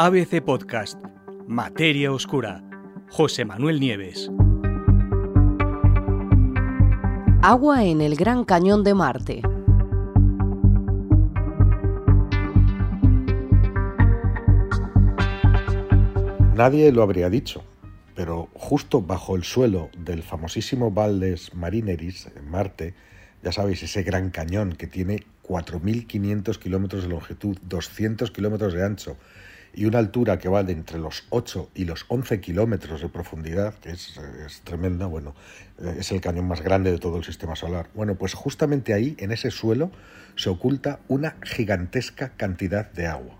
ABC Podcast, Materia Oscura, José Manuel Nieves. Agua en el Gran Cañón de Marte. Nadie lo habría dicho, pero justo bajo el suelo del famosísimo Valles Marineris, en Marte, ya sabéis, ese gran cañón que tiene 4.500 kilómetros de longitud, 200 kilómetros de ancho y una altura que va de entre los 8 y los 11 kilómetros de profundidad, que es, es, tremenda, bueno, eh, es el cañón más grande de todo el sistema solar. Bueno, pues justamente ahí, en ese suelo, se oculta una gigantesca cantidad de agua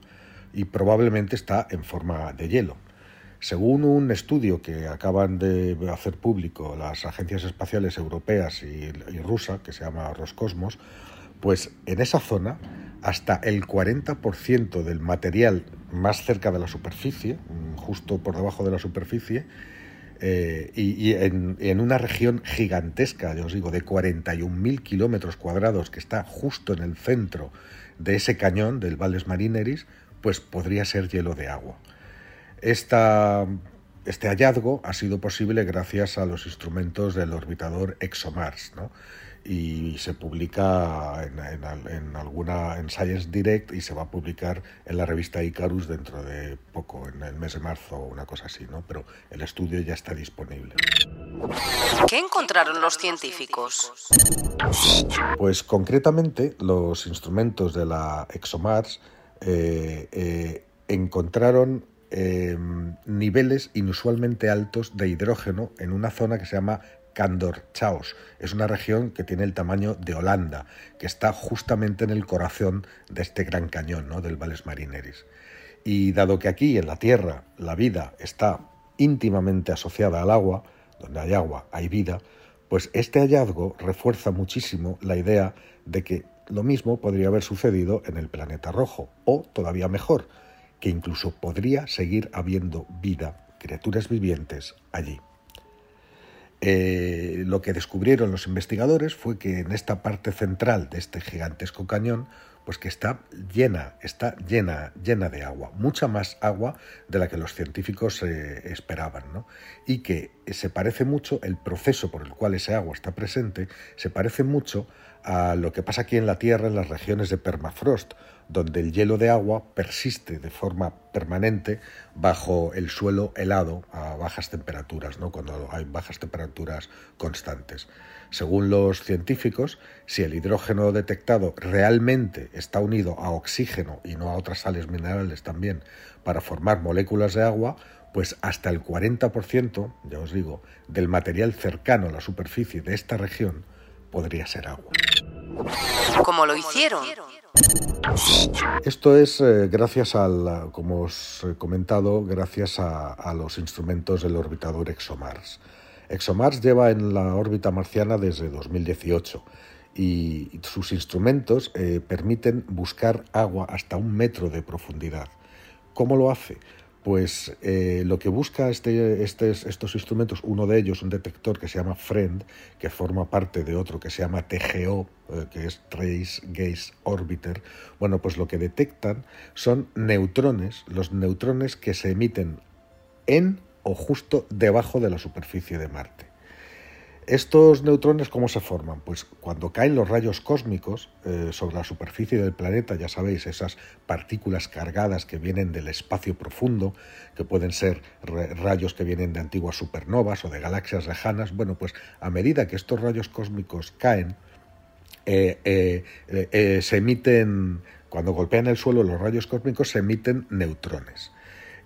y probablemente está en forma de hielo. Según un estudio que acaban de hacer público las agencias espaciales europeas y, y rusa, que se llama Roscosmos, pues en esa zona hasta el 40% del material más cerca de la superficie, justo por debajo de la superficie, eh, y, en, una región gigantesca, ya os digo, de 41.000 kilómetros cuadrados, que está justo en el centro de ese cañón del Valles Marineris, pues podría ser hielo de agua. Esta, este hallazgo ha sido posible gracias a los instrumentos del orbitador ExoMars, ¿no? Y se publica en, en, en, alguna en Science Direct y se va a publicar en la revista Icarus dentro de poco, en el mes de marzo o una cosa así, ¿no? Pero el estudio ya está disponible. ¿Qué encontraron los científicos? Pues concretamente los instrumentos de la ExoMars eh, eh, encontraron eh, niveles inusualmente altos de hidrógeno en una zona que se llama Candor Chaos. Es una región que tiene el tamaño de Holanda, que está justamente en el corazón de este gran cañón ¿no? del Valles Marineris. Y dado que aquí en la Tierra la vida está íntimamente asociada al agua, donde hay agua hay vida, pues este hallazgo refuerza muchísimo la idea de que lo mismo podría haber sucedido en el planeta rojo, o todavía mejor, que incluso podría seguir habiendo vida, criaturas vivientes allí. Eh, lo que descubrieron los investigadores fue que en esta parte central de este gigantesco cañón, pues que está llena, está llena, llena de agua, mucha más agua de la que los científicos eh, esperaban, ¿no? Y que se parece mucho, el proceso por el cual ese agua está presente, se parece mucho a lo que pasa aquí en la Tierra en las regiones de permafrost, donde el hielo de agua persiste de forma permanente bajo el suelo helado a bajas temperaturas, ¿no? cuando hay bajas temperaturas constantes. Según los científicos, si el hidrógeno detectado realmente está unido a oxígeno y no a otras sales minerales también para formar moléculas de agua, pues hasta el 40%, ya os digo, del material cercano a la superficie de esta región podría ser agua. ¿Cómo lo hicieron? Esto es eh, gracias al, como os he comentado, gracias a, a, los instrumentos del orbitador ExoMars. ExoMars lleva en la órbita marciana desde 2018 y sus instrumentos eh, permiten buscar agua hasta un metro de profundidad. ¿Cómo lo hace? Pues eh, lo que busca este, estos instrumentos, uno de ellos, un detector que se llama FRIEND, que forma parte de otro que se llama TGO, eh, que es Trace Gaze Orbiter, bueno, pues lo que detectan son neutrones, los neutrones que se emiten en o justo debajo de la superficie de Marte. ¿Estos neutrones cómo se forman? Pues cuando caen los rayos cósmicos eh, sobre la superficie del planeta, ya sabéis, esas partículas cargadas que vienen del espacio profundo, que pueden ser rayos que vienen de antiguas supernovas o de galaxias lejanas, bueno, pues a medida que estos rayos cósmicos caen, eh, eh, se emiten, cuando golpean el suelo los rayos cósmicos, se emiten neutrones.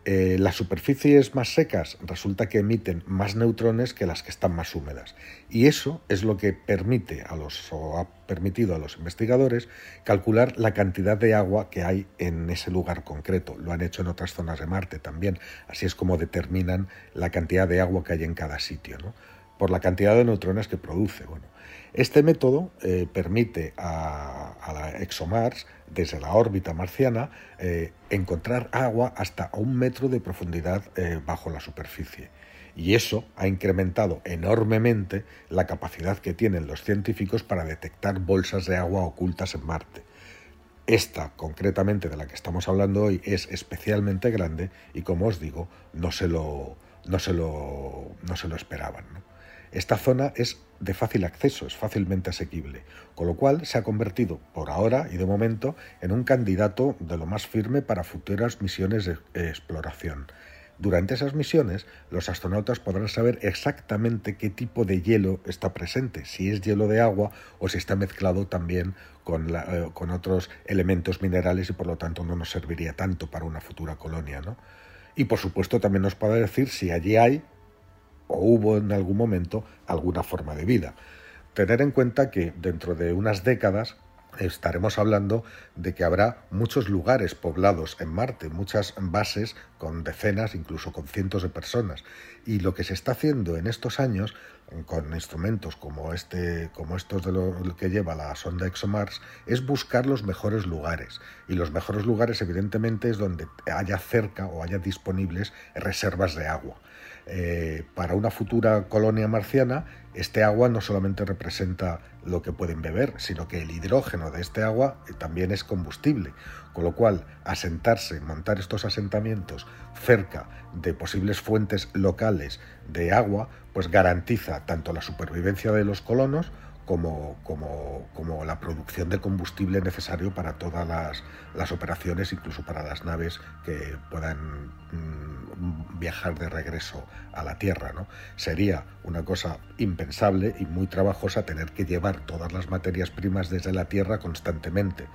Eh, las superficies más secas resulta que emiten más neutrones que las que están más húmedas. Y eso es lo que permite a los, o ha permitido a los investigadores calcular la cantidad de agua que hay en ese lugar concreto. Lo han hecho en otras zonas de Marte también. Así es como determinan la cantidad de agua que hay en cada sitio, ¿no? Por la cantidad de neutrones que produce. Bueno, este método eh, permite a, la ExoMars, desde la órbita marciana, eh, encontrar agua hasta un metro de profundidad eh, bajo la superficie. Y eso ha incrementado enormemente la capacidad que tienen los científicos para detectar bolsas de agua ocultas en Marte. Esta, concretamente, de la que estamos hablando hoy, es especialmente grande y, como os digo, no se lo, no se lo, no se lo esperaban. Esta zona es de fácil acceso, es fácilmente asequible, con lo cual se ha convertido, por ahora y de momento, en un candidato de lo más firme para futuras misiones de exploración. Durante esas misiones, los astronautas podrán saber exactamente qué tipo de hielo está presente, si es hielo de agua o si está mezclado también con, eh, otros elementos minerales y por lo tanto no nos serviría tanto para una futura colonia. ¿no? Y por supuesto también nos podrá decir si allí hay o hubo en algún momento alguna forma de vida. Tener en cuenta que dentro de unas décadas estaremos hablando de que habrá muchos lugares poblados en Marte, muchas bases con decenas, incluso con cientos de personas. Y lo que se está haciendo en estos años, con instrumentos como este, como estos de lo que lleva la sonda ExoMars, es buscar los mejores lugares. Y los mejores lugares, evidentemente, es donde haya cerca o haya disponibles reservas de agua. Eh, para una futura colonia marciana, este agua no solamente representa lo que pueden beber, sino que el hidrógeno de este agua eh, también es combustible, con lo cual asentarse, montar estos asentamientos cerca de posibles fuentes locales de agua, pues garantiza tanto la supervivencia de los colonos como, como, como, la producción de combustible necesario para todas las, las operaciones, incluso para las naves que puedan mm, viajar de regreso a la Tierra. ¿no? Sería una cosa impensable y muy trabajosa tener que llevar todas las materias primas desde la Tierra constantemente.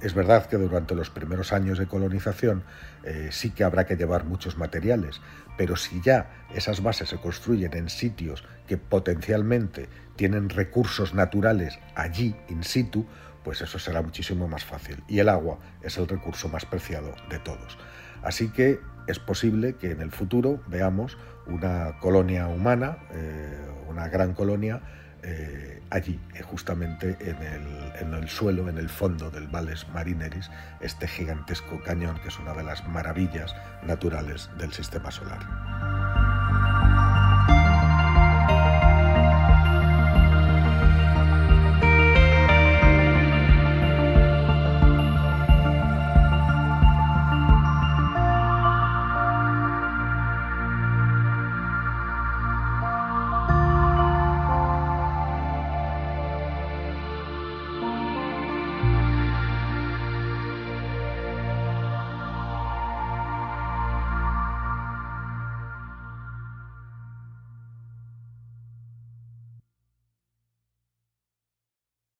Es verdad que durante los primeros años de colonización eh, sí que habrá que llevar muchos materiales, pero si ya esas bases se construyen en sitios que potencialmente tienen recursos naturales allí, in situ, pues eso será muchísimo más fácil. Y el agua es el recurso más preciado de todos. Así que es posible que en el futuro veamos una colonia humana, eh, una gran colonia, eh, allí, eh, justamente en el, en el, suelo, en el fondo del Valles Marineris, este gigantesco cañón que es una de las maravillas naturales del sistema solar.